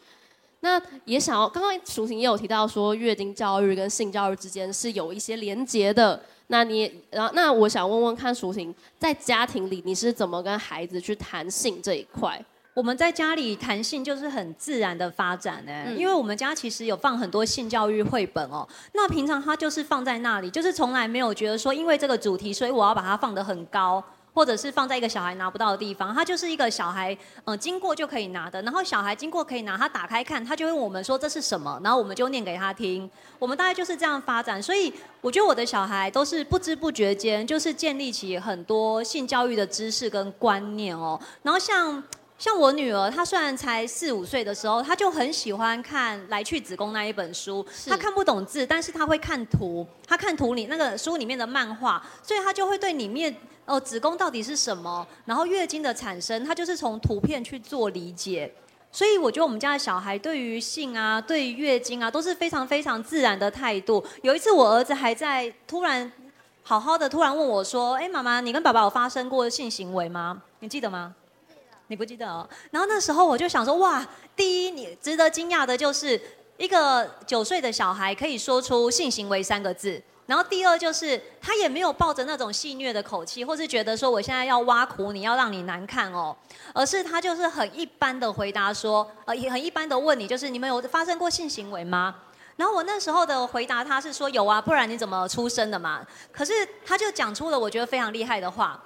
Speaker 5: 那也想要，刚刚淑婷也有提到说，月经教育跟性教育之间是有一些连结的。那你，然后，那我想问问看，淑婷在家庭里你是怎么跟孩子去谈性这一块？
Speaker 4: 我们在家里弹性就是很自然的发展呢，因为我们家其实有放很多性教育绘本哦。那平常它就是放在那里，就是从来没有觉得说，因为这个主题，所以我要把它放得很高，或者是放在一个小孩拿不到的地方。它就是一个小孩嗯经过就可以拿的，然后小孩经过可以拿，他打开看，他就问我们说这是什么，然后我们就念给他听。我们大概就是这样发展，所以我觉得我的小孩都是不知不觉间就是建立起很多性教育的知识跟观念哦。然后像。像我女儿，她虽然才四五岁的时候，她就很喜欢看《来去子宫》那一本书。她看不懂字，但是她会看图，她看图里那个书里面的漫画，所以她就会对里面哦子宫到底是什么，然后月经的产生，她就是从图片去做理解。所以我觉得我们家的小孩对于性啊，对于月经啊，都是非常非常自然的态度。有一次我儿子还在突然好好的突然问我说：“哎，妈妈，你跟爸爸有发生过性行为吗？你记得吗？”你不记得哦？然后那时候我就想说，哇，第一，你值得惊讶的就是一个九岁的小孩可以说出性行为三个字。然后第二就是他也没有抱着那种戏谑的口气，或是觉得说我现在要挖苦你，要让你难看哦，而是他就是很一般的回答说，呃，也很一般的问你，就是你们有发生过性行为吗？然后我那时候的回答他是说有啊，不然你怎么出生的嘛？可是他就讲出了我觉得非常厉害的话，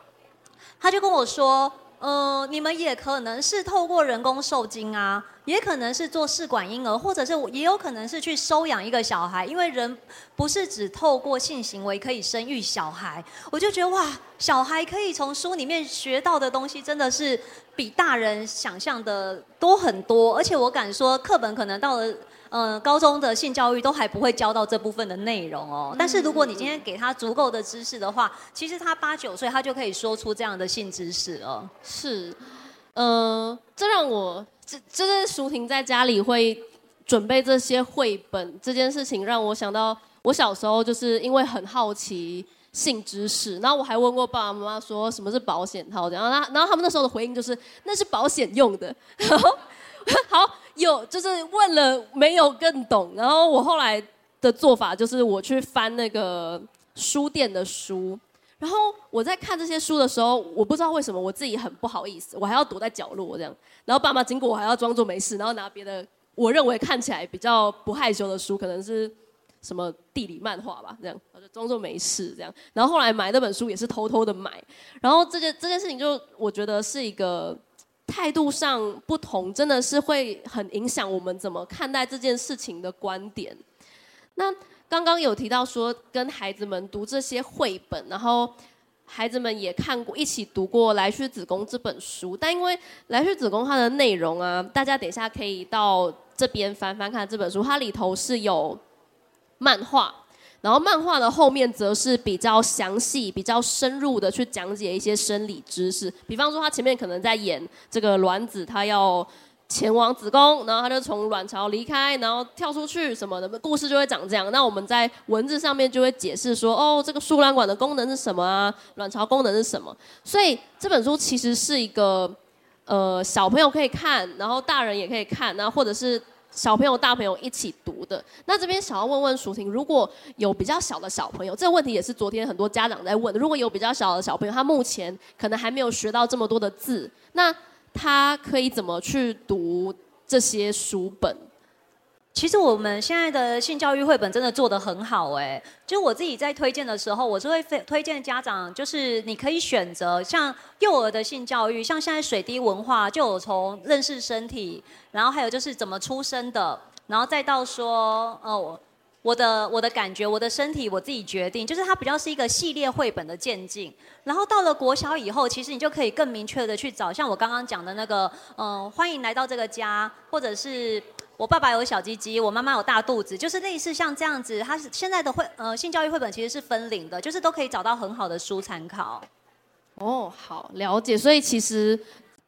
Speaker 4: 他就跟我说。呃，你们也可能是透过人工受精啊，也可能是做试管婴儿，或者是也有可能是去收养一个小孩，因为人不是只透过性行为可以生育小孩。我就觉得哇，小孩可以从书里面学到的东西真的是比大人想象的多很多，而且我敢说，课本可能到了。嗯，高中的性教育都还不会教到这部分的内容哦。但是如果你今天给他足够的知识的话，其实他八九岁他就可以说出这样的性知识了。
Speaker 5: 是，呃，这让我这这是淑婷在家里会准备这些绘本这件事情，让我想到我小时候就是因为很好奇性知识，然后我还问过爸爸妈妈说什么是保险套，然后他然后他们那时候的回应就是那是保险用的。然后 好。有就是问了没有更懂，然后我后来的做法就是我去翻那个书店的书，然后我在看这些书的时候，我不知道为什么我自己很不好意思，我还要躲在角落这样，然后爸妈经过我还要装作没事，然后拿别的我认为看起来比较不害羞的书，可能是什么地理漫画吧，这样我就装作没事这样，然后后来买那本书也是偷偷的买，然后这件这件事情就我觉得是一个。态度上不同，真的是会很影响我们怎么看待这件事情的观点。那刚刚有提到说，跟孩子们读这些绘本，然后孩子们也看过，一起读过《来去子宫》这本书。但因为《来去子宫》它的内容啊，大家等一下可以到这边翻翻看这本书，它里头是有漫画。然后漫画的后面则是比较详细、比较深入的去讲解一些生理知识，比方说他前面可能在演这个卵子，他要前往子宫，然后他就从卵巢离开，然后跳出去什么的，故事就会长这样。那我们在文字上面就会解释说，哦，这个输卵管的功能是什么啊？卵巢功能是什么？所以这本书其实是一个，呃，小朋友可以看，然后大人也可以看，然后或者是。小朋友、大朋友一起读的。那这边想要问问舒婷，如果有比较小的小朋友，这个问题也是昨天很多家长在问的。如果有比较小的小朋友，他目前可能还没有学到这么多的字，那他可以怎么去读这些书本？
Speaker 4: 其实我们现在的性教育绘本真的做得很好哎，就我自己在推荐的时候，我是会推荐家长，就是你可以选择像幼儿的性教育，像现在水滴文化就有从认识身体，然后还有就是怎么出生的，然后再到说哦，我的我的感觉，我的身体我自己决定，就是它比较是一个系列绘本的渐进。然后到了国小以后，其实你就可以更明确的去找，像我刚刚讲的那个，嗯，欢迎来到这个家，或者是。我爸爸有小鸡鸡，我妈妈有大肚子，就是类似像这样子。它是现在的绘呃性教育绘本其实是分龄的，就是都可以找到很好的书参考。
Speaker 5: 哦，好了解。所以其实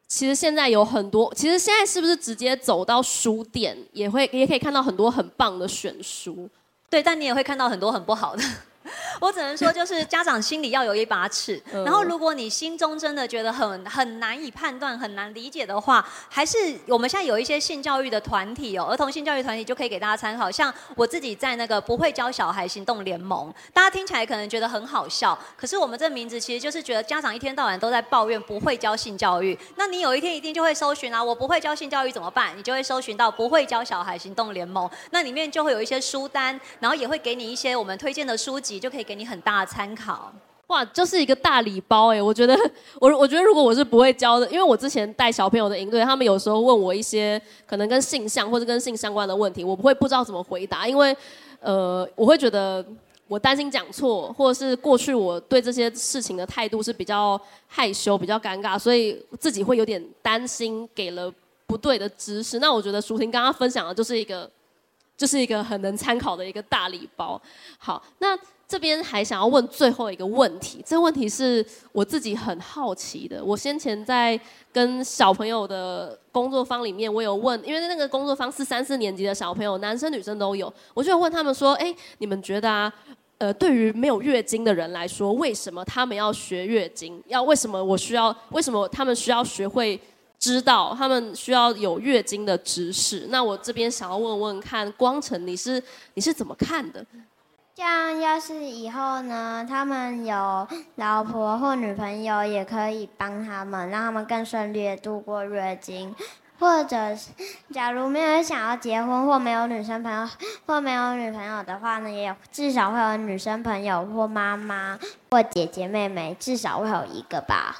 Speaker 5: 其实现在有很多，其实现在是不是直接走到书店也会也可以看到很多很棒的选书？
Speaker 4: 对，但你也会看到很多很不好的。我只能说，就是家长心里要有一把尺。然后，如果你心中真的觉得很很难以判断、很难理解的话，还是我们现在有一些性教育的团体哦，儿童性教育团体就可以给大家参考。像我自己在那个不会教小孩行动联盟，大家听起来可能觉得很好笑，可是我们这名字其实就是觉得家长一天到晚都在抱怨不会教性教育，那你有一天一定就会搜寻啊，我不会教性教育怎么办？你就会搜寻到不会教小孩行动联盟，那里面就会有一些书单，然后也会给你一些我们推荐的书籍。就可以给你很大的参考，
Speaker 5: 哇，就是一个大礼包哎！我觉得，我我觉得如果我是不会教的，因为我之前带小朋友的营队，他们有时候问我一些可能跟性向或者跟性相关的问题，我不会不知道怎么回答，因为呃，我会觉得我担心讲错，或者是过去我对这些事情的态度是比较害羞、比较尴尬，所以自己会有点担心给了不对的知识。那我觉得淑婷刚刚分享的就是一个，就是一个很能参考的一个大礼包。好，那。这边还想要问最后一个问题，这个问题是我自己很好奇的。我先前在跟小朋友的工作坊里面，我有问，因为那个工作坊是三四年级的小朋友，男生女生都有，我就问他们说：“哎，你们觉得啊，呃，对于没有月经的人来说，为什么他们要学月经？要为什么我需要？为什么他们需要学会知道？他们需要有月经的知识？那我这边想要问问看，光成你是你是怎么看的？”
Speaker 6: 像要是以后呢，他们有老婆或女朋友，也可以帮他们，让他们更顺利的度过月经。或者，假如没有人想要结婚或没有女生朋友或没有女朋友的话呢，也至少会有女生朋友或妈妈或姐姐妹妹，至少会有一个吧。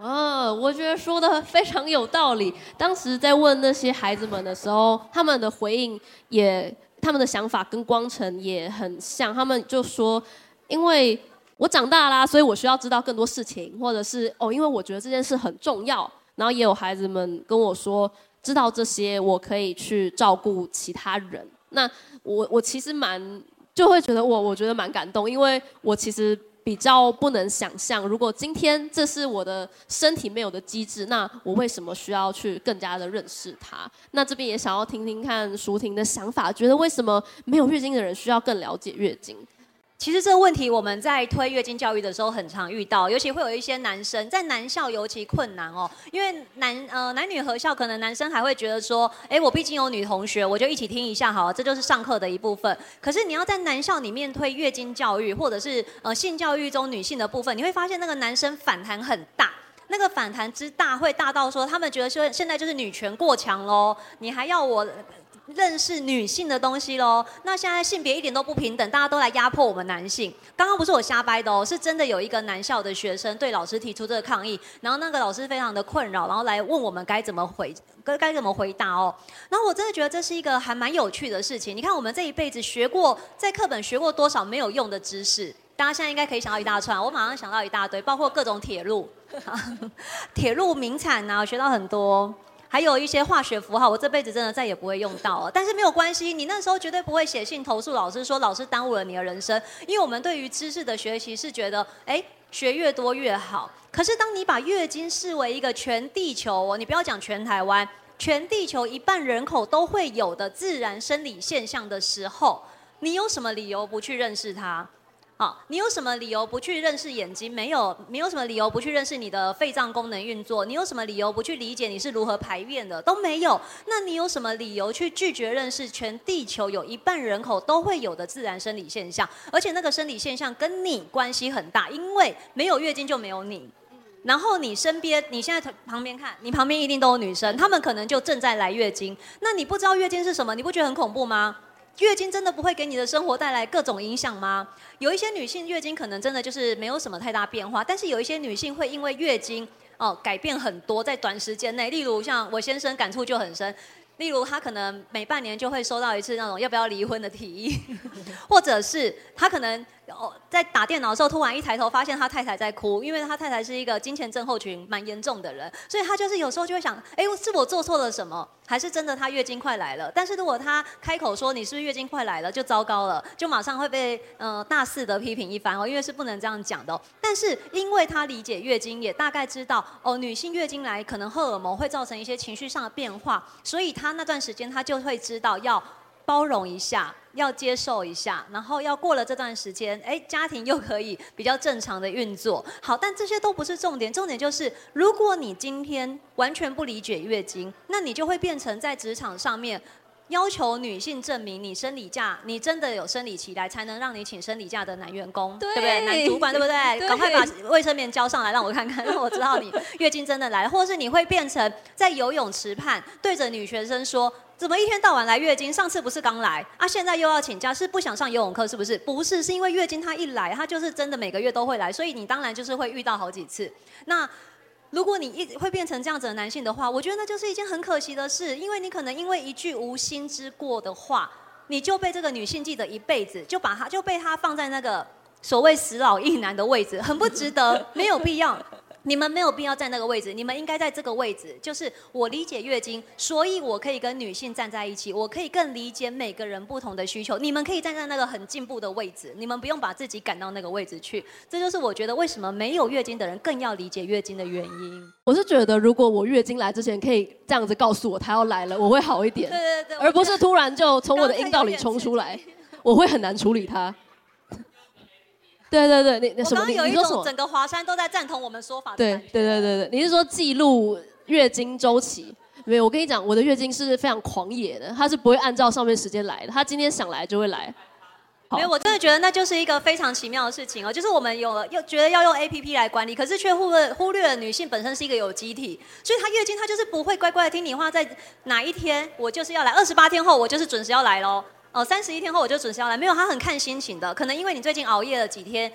Speaker 5: 哦，我觉得说的非常有道理。当时在问那些孩子们的时候，他们的回应也。他们的想法跟光晨也很像，他们就说：“因为我长大啦，所以我需要知道更多事情，或者是哦，因为我觉得这件事很重要。”然后也有孩子们跟我说：“知道这些，我可以去照顾其他人。”那我我其实蛮就会觉得我我觉得蛮感动，因为我其实。比较不能想象，如果今天这是我的身体没有的机制，那我为什么需要去更加的认识它？那这边也想要听听看舒婷的想法，觉得为什么没有月经的人需要更了解月经？
Speaker 4: 其实这个问题我们在推月经教育的时候很常遇到，尤其会有一些男生在男校尤其困难哦，因为男呃男女合校可能男生还会觉得说，哎，我毕竟有女同学，我就一起听一下好了，这就是上课的一部分。可是你要在男校里面推月经教育，或者是呃性教育中女性的部分，你会发现那个男生反弹很大，那个反弹之大会大到说，他们觉得说现在就是女权过强喽，你还要我。认识女性的东西喽，那现在性别一点都不平等，大家都来压迫我们男性。刚刚不是我瞎掰的哦，是真的有一个男校的学生对老师提出这个抗议，然后那个老师非常的困扰，然后来问我们该怎么回，该该怎么回答哦。然后我真的觉得这是一个还蛮有趣的事情。你看我们这一辈子学过，在课本学过多少没有用的知识，大家现在应该可以想到一大串，我马上想到一大堆，包括各种铁路，铁路名产、啊，学到很多。还有一些化学符号，我这辈子真的再也不会用到了。但是没有关系，你那时候绝对不会写信投诉老师，说老师耽误了你的人生。因为我们对于知识的学习是觉得，哎，学越多越好。可是当你把月经视为一个全地球哦，你不要讲全台湾，全地球一半人口都会有的自然生理现象的时候，你有什么理由不去认识它？好，你有什么理由不去认识眼睛？没有，没有什么理由不去认识你的肺脏功能运作。你有什么理由不去理解你是如何排便的？都没有。那你有什么理由去拒绝认识全地球有一半人口都会有的自然生理现象？而且那个生理现象跟你关系很大，因为没有月经就没有你。然后你身边，你现在旁边看，你旁边一定都有女生，她们可能就正在来月经。那你不知道月经是什么？你不觉得很恐怖吗？月经真的不会给你的生活带来各种影响吗？有一些女性月经可能真的就是没有什么太大变化，但是有一些女性会因为月经哦改变很多，在短时间内，例如像我先生感触就很深，例如他可能每半年就会收到一次那种要不要离婚的提议，或者是他可能。哦，在打电脑的时候，突然一抬头发现他太太在哭，因为他太太是一个金钱症候群蛮严重的人，所以他就是有时候就会想，哎，是我做错了什么，还是真的他月经快来了？但是如果他开口说你是不是月经快来了，就糟糕了，就马上会被呃大肆的批评一番哦，因为是不能这样讲的。但是因为他理解月经，也大概知道哦，女性月经来可能荷尔蒙会造成一些情绪上的变化，所以他那段时间他就会知道要。包容一下，要接受一下，然后要过了这段时间，哎，家庭又可以比较正常的运作。好，但这些都不是重点，重点就是，如果你今天完全不理解月经，那你就会变成在职场上面要求女性证明你生理假，你真的有生理期来才能让你请生理假的男员工，对，对不对？男主管对不对？赶快把卫生棉交上来，让我看看，让 我知道你月经真的来了。或是你会变成在游泳池畔对着女学生说。怎么一天到晚来月经？上次不是刚来啊？现在又要请假，是不想上游泳课是不是？不是，是因为月经它一来，它就是真的每个月都会来，所以你当然就是会遇到好几次。那如果你一会变成这样子的男性的话，我觉得那就是一件很可惜的事，因为你可能因为一句无心之过的话，你就被这个女性记得一辈子，就把她就被她放在那个所谓死老一男的位置，很不值得，没有必要。你们没有必要在那个位置，你们应该在这个位置。就是我理解月经，所以我可以跟女性站在一起，我可以更理解每个人不同的需求。你们可以站在那个很进步的位置，你们不用把自己赶到那个位置去。这就是我觉得为什么没有月经的人更要理解月经的原因。
Speaker 5: 我是觉得，如果我月经来之前可以这样子告诉我她要来了，我会好一点。
Speaker 4: 对对对，
Speaker 5: 而不是突然就从我的阴道里冲出来，我会很难处理它。对对对，你那什么？你说什么？
Speaker 4: 整个华山都在赞同我们说法的。
Speaker 5: 对对对对对，你是说记录月经周期？没有，我跟你讲，我的月经是非常狂野的，它是不会按照上面时间来的，它今天想来就会来。
Speaker 4: 没有，我真的觉得那就是一个非常奇妙的事情哦，就是我们有了又觉得要用 APP 来管理，可是却忽略忽略了女性本身是一个有机体，所以她月经她就是不会乖乖的听你话，在哪一天我就是要来，二十八天后我就是准时要来喽。哦，三十一天后我就准时要来，没有，他很看心情的。可能因为你最近熬夜了几天，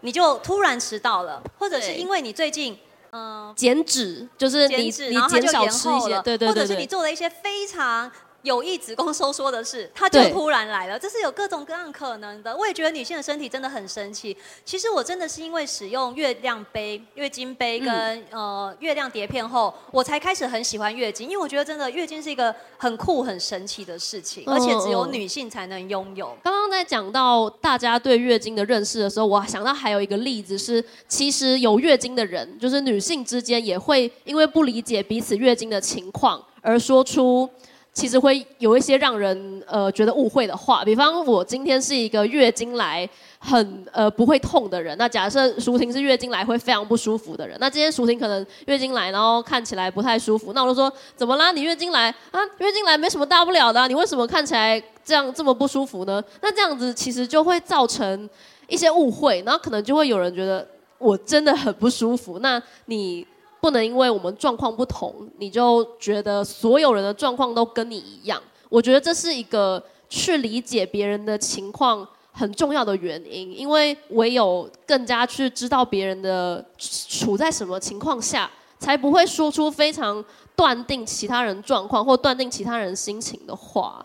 Speaker 4: 你就突然迟到了，或者是因为你最近嗯
Speaker 5: 减脂，就是你你
Speaker 4: 然后他就
Speaker 5: 减少吃一些，对对对，
Speaker 4: 或者是你做了一些非常。有意子宫收缩的事，它就突然来了，这是有各种各样可能的。我也觉得女性的身体真的很神奇。其实我真的是因为使用月亮杯、月经杯跟、嗯、呃月亮碟片后，我才开始很喜欢月经，因为我觉得真的月经是一个很酷、很神奇的事情，而且只有女性才能拥有。
Speaker 5: 刚刚在讲到大家对月经的认识的时候，我想到还有一个例子是，其实有月经的人，就是女性之间也会因为不理解彼此月经的情况而说出。其实会有一些让人呃觉得误会的话，比方我今天是一个月经来很呃不会痛的人，那假设舒婷是月经来会非常不舒服的人，那今天舒婷可能月经来然后看起来不太舒服，那我就说怎么啦？你月经来啊？月经来没什么大不了的，你为什么看起来这样这么不舒服呢？那这样子其实就会造成一些误会，然后可能就会有人觉得我真的很不舒服，那你。不能因为我们状况不同，你就觉得所有人的状况都跟你一样。我觉得这是一个去理解别人的情况很重要的原因，因为唯有更加去知道别人的处在什么情况下，才不会说出非常断定其他人状况或断定其他人心情的话。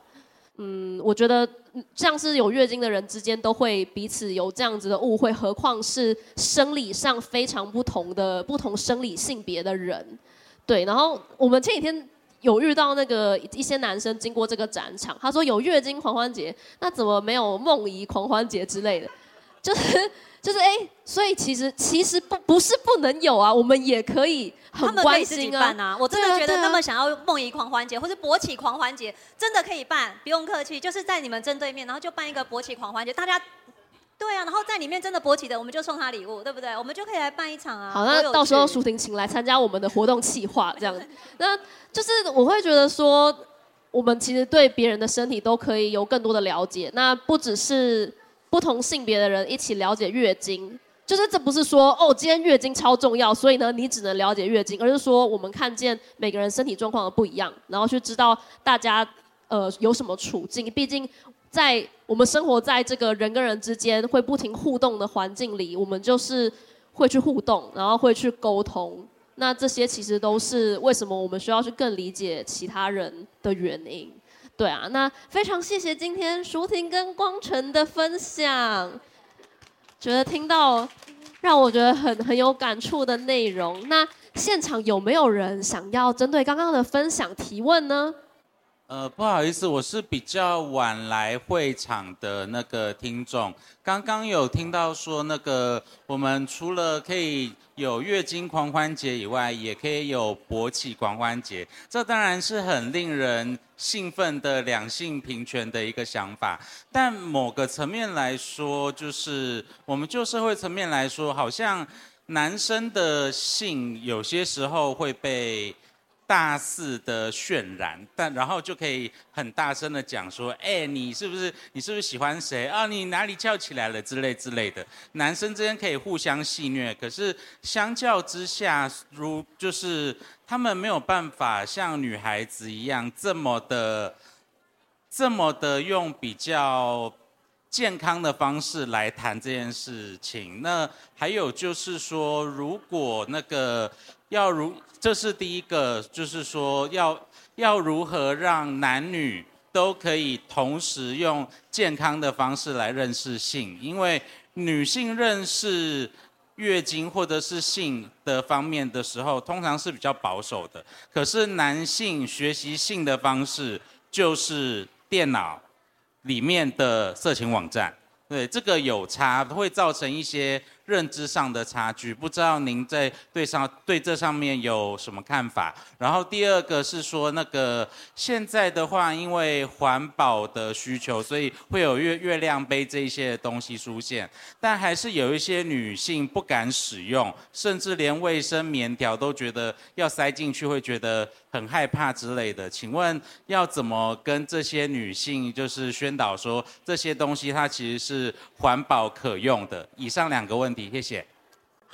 Speaker 5: 嗯，我觉得像是有月经的人之间都会彼此有这样子的误会，何况是生理上非常不同的不同生理性别的人。对，然后我们前几天有遇到那个一些男生经过这个展场，他说有月经狂欢节，那怎么没有梦遗狂欢节之类的？就是。就是哎，所以其实其实不不是不能有啊，我们也可以很关心啊。
Speaker 4: 啊我真的觉得那么想要梦遗狂欢节或者勃起狂欢节，真的可以办，不用客气，就是在你们正对面，然后就办一个勃起狂欢节，大家对啊，然后在里面真的勃起的，我们就送他礼物，对不对？我们就可以来办一场啊。
Speaker 5: 好，那到时候舒婷请来参加我们的活动企划，这样子，那就是我会觉得说，我们其实对别人的身体都可以有更多的了解，那不只是。不同性别的人一起了解月经，就是这不是说哦，今天月经超重要，所以呢你只能了解月经，而是说我们看见每个人身体状况的不一样，然后去知道大家呃有什么处境。毕竟在我们生活在这个人跟人之间会不停互动的环境里，我们就是会去互动，然后会去沟通。那这些其实都是为什么我们需要去更理解其他人的原因。对啊，那非常谢谢今天舒婷跟光晨的分享，觉得听到让我觉得很很有感触的内容。那现场有没有人想要针对刚刚的分享提问呢？
Speaker 7: 呃，不好意思，我是比较晚来会场的那个听众。刚刚有听到说，那个我们除了可以有月经狂欢节以外，也可以有勃起狂欢节。这当然是很令人兴奋的两性平权的一个想法。但某个层面来说，就是我们就社会层面来说，好像男生的性有些时候会被。大肆的渲染，但然后就可以很大声的讲说，哎，你是不是你是不是喜欢谁啊？你哪里翘起来了之类之类的。男生之间可以互相戏谑，可是相较之下，如就是他们没有办法像女孩子一样这么的这么的用比较健康的方式来谈这件事情。那还有就是说，如果那个要如。这是第一个，就是说要要如何让男女都可以同时用健康的方式来认识性，因为女性认识月经或者是性的方面的时候，通常是比较保守的。可是男性学习性的方式就是电脑里面的色情网站，对，这个有差，会造成一些。认知上的差距，不知道您在对上对这上面有什么看法？然后第二个是说，那个现在的话，因为环保的需求，所以会有月月亮杯这一些东西出现，但还是有一些女性不敢使用，甚至连卫生棉条都觉得要塞进去会觉得很害怕之类的。请问要怎么跟这些女性就是宣导说这些东西它其实是环保可用的？以上两个问。谢谢。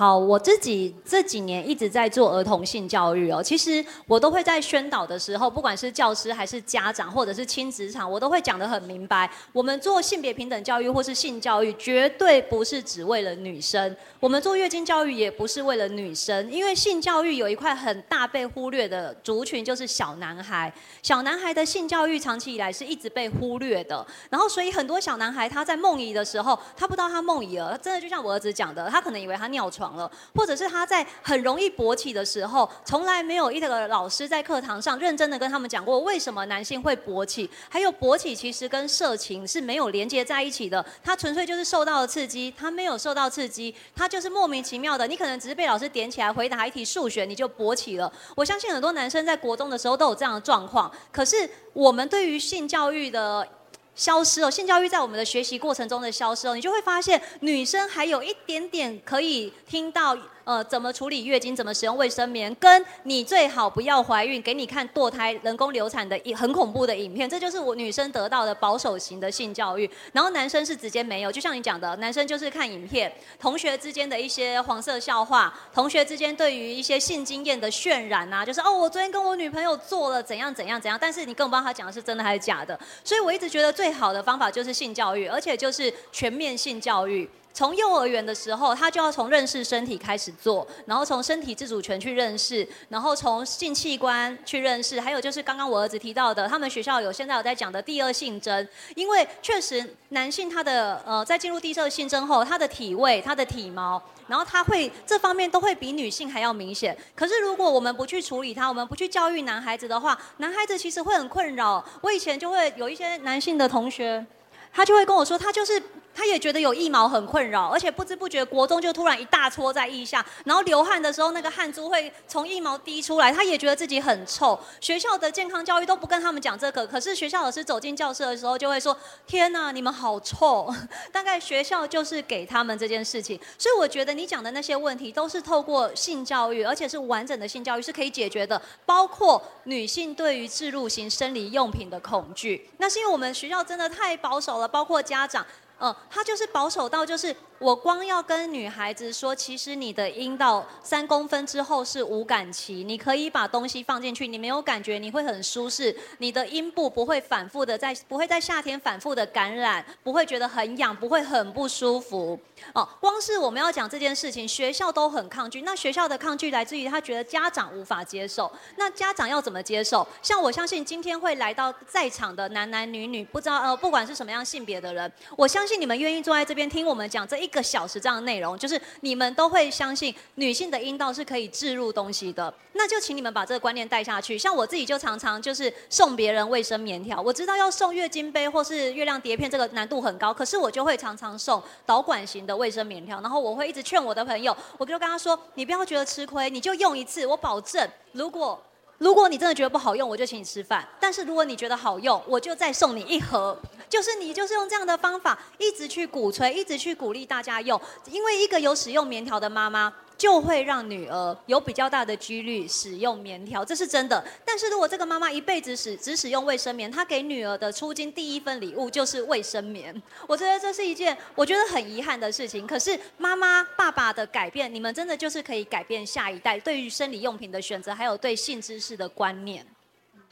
Speaker 4: 好，我自己这几年一直在做儿童性教育哦。其实我都会在宣导的时候，不管是教师还是家长，或者是亲职场，我都会讲得很明白。我们做性别平等教育或是性教育，绝对不是只为了女生。我们做月经教育也不是为了女生，因为性教育有一块很大被忽略的族群，就是小男孩。小男孩的性教育长期以来是一直被忽略的。然后，所以很多小男孩他在梦遗的时候，他不知道他梦遗了。真的就像我儿子讲的，他可能以为他尿床。了，或者是他在很容易勃起的时候，从来没有一个老师在课堂上认真的跟他们讲过为什么男性会勃起，还有勃起其实跟色情是没有连接在一起的，他纯粹就是受到了刺激，他没有受到刺激，他就是莫名其妙的，你可能只是被老师点起来回答一题数学你就勃起了。我相信很多男生在国中的时候都有这样的状况，可是我们对于性教育的。消失了，性教育在我们的学习过程中的消失哦，你就会发现女生还有一点点可以听到。呃，怎么处理月经？怎么使用卫生棉？跟你最好不要怀孕，给你看堕胎、人工流产的一很恐怖的影片，这就是我女生得到的保守型的性教育。然后男生是直接没有，就像你讲的，男生就是看影片，同学之间的一些黄色笑话，同学之间对于一些性经验的渲染啊，就是哦，我昨天跟我女朋友做了怎样怎样怎样，但是你根本不知道他讲的是真的还是假的。所以我一直觉得最好的方法就是性教育，而且就是全面性教育。从幼儿园的时候，他就要从认识身体开始做，然后从身体自主权去认识，然后从性器官去认识，还有就是刚刚我儿子提到的，他们学校有现在有在讲的第二性征，因为确实男性他的呃在进入第二性征后，他的体味、他的体毛，然后他会这方面都会比女性还要明显。可是如果我们不去处理它，我们不去教育男孩子的话，男孩子其实会很困扰。我以前就会有一些男性的同学，他就会跟我说，他就是。他也觉得有腋毛很困扰，而且不知不觉国中就突然一大撮在腋下，然后流汗的时候那个汗珠会从腋毛滴出来，他也觉得自己很臭。学校的健康教育都不跟他们讲这个，可是学校老师走进教室的时候就会说：“天哪，你们好臭！” 大概学校就是给他们这件事情，所以我觉得你讲的那些问题都是透过性教育，而且是完整的性教育是可以解决的，包括女性对于置入型生理用品的恐惧，那是因为我们学校真的太保守了，包括家长。哦，他就是保守到，就是我光要跟女孩子说，其实你的阴道三公分之后是无感期，你可以把东西放进去，你没有感觉，你会很舒适，你的阴部不会反复的在，不会在夏天反复的感染，不会觉得很痒，不会很不舒服。哦，光是我们要讲这件事情，学校都很抗拒。那学校的抗拒来自于他觉得家长无法接受。那家长要怎么接受？像我相信今天会来到在场的男男女女，不知道呃，不管是什么样性别的人，我相信。你们愿意坐在这边听我们讲这一个小时这样的内容，就是你们都会相信女性的阴道是可以置入东西的。那就请你们把这个观念带下去。像我自己就常常就是送别人卫生棉条，我知道要送月经杯或是月亮碟片这个难度很高，可是我就会常常送导管型的卫生棉条。然后我会一直劝我的朋友，我就跟他说：你不要觉得吃亏，你就用一次，我保证，如果。如果你真的觉得不好用，我就请你吃饭。但是如果你觉得好用，我就再送你一盒。就是你就是用这样的方法，一直去鼓吹，一直去鼓励大家用。因为一个有使用棉条的妈妈。就会让女儿有比较大的几率使用棉条，这是真的。但是如果这个妈妈一辈子使只使用卫生棉，她给女儿的出金第一份礼物就是卫生棉，我觉得这是一件我觉得很遗憾的事情。可是妈妈爸爸的改变，你们真的就是可以改变下一代对于生理用品的选择，还有对性知识的观念。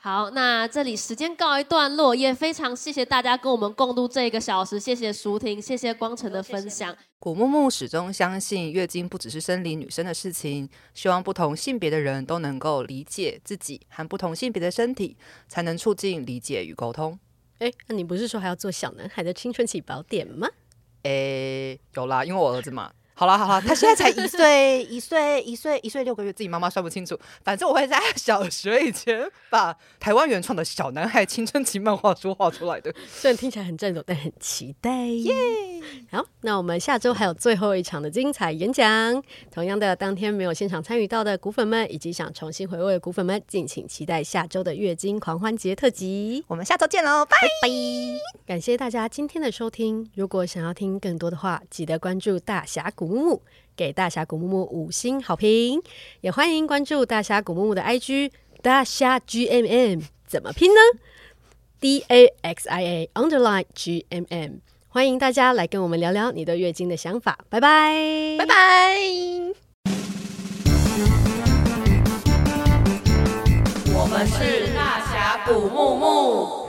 Speaker 5: 好，那这里时间告一段落，也非常谢谢大家跟我们共度这一个小时，谢谢舒婷，谢谢光晨的分享。
Speaker 3: 古木木始终相信，月经不只是生理女生的事情，希望不同性别的人都能够理解自己和不同性别的身体，才能促进理解与沟通。
Speaker 2: 哎，那你不是说还要做小男孩的青春期宝典吗？
Speaker 3: 哎，有啦，因为我儿子嘛。好了好了，他现在才一岁 一岁一岁一岁六个月，自己妈妈算不清楚。反正我会在小学以前把台湾原创的小男孩青春期漫画书画出来的。
Speaker 2: 虽然听起来很颤抖，但很期待耶。好，那我们下周还有最后一场的精彩演讲。同样的，当天没有现场参与到的股粉们，以及想重新回味的股粉们，敬请期待下周的月经狂欢节特辑。
Speaker 3: 我们下周见喽，拜拜！
Speaker 2: 感谢大家今天的收听。如果想要听更多的话，记得关注大峡谷木木，给大侠谷木木五星好评，也欢迎关注大侠谷木木的 IG 大侠 GMM，怎么拼呢？D A X I A underline G M M，欢迎大家来跟我们聊聊你对月经的想法，拜拜，
Speaker 3: 拜拜。
Speaker 1: 我们是大侠谷木木。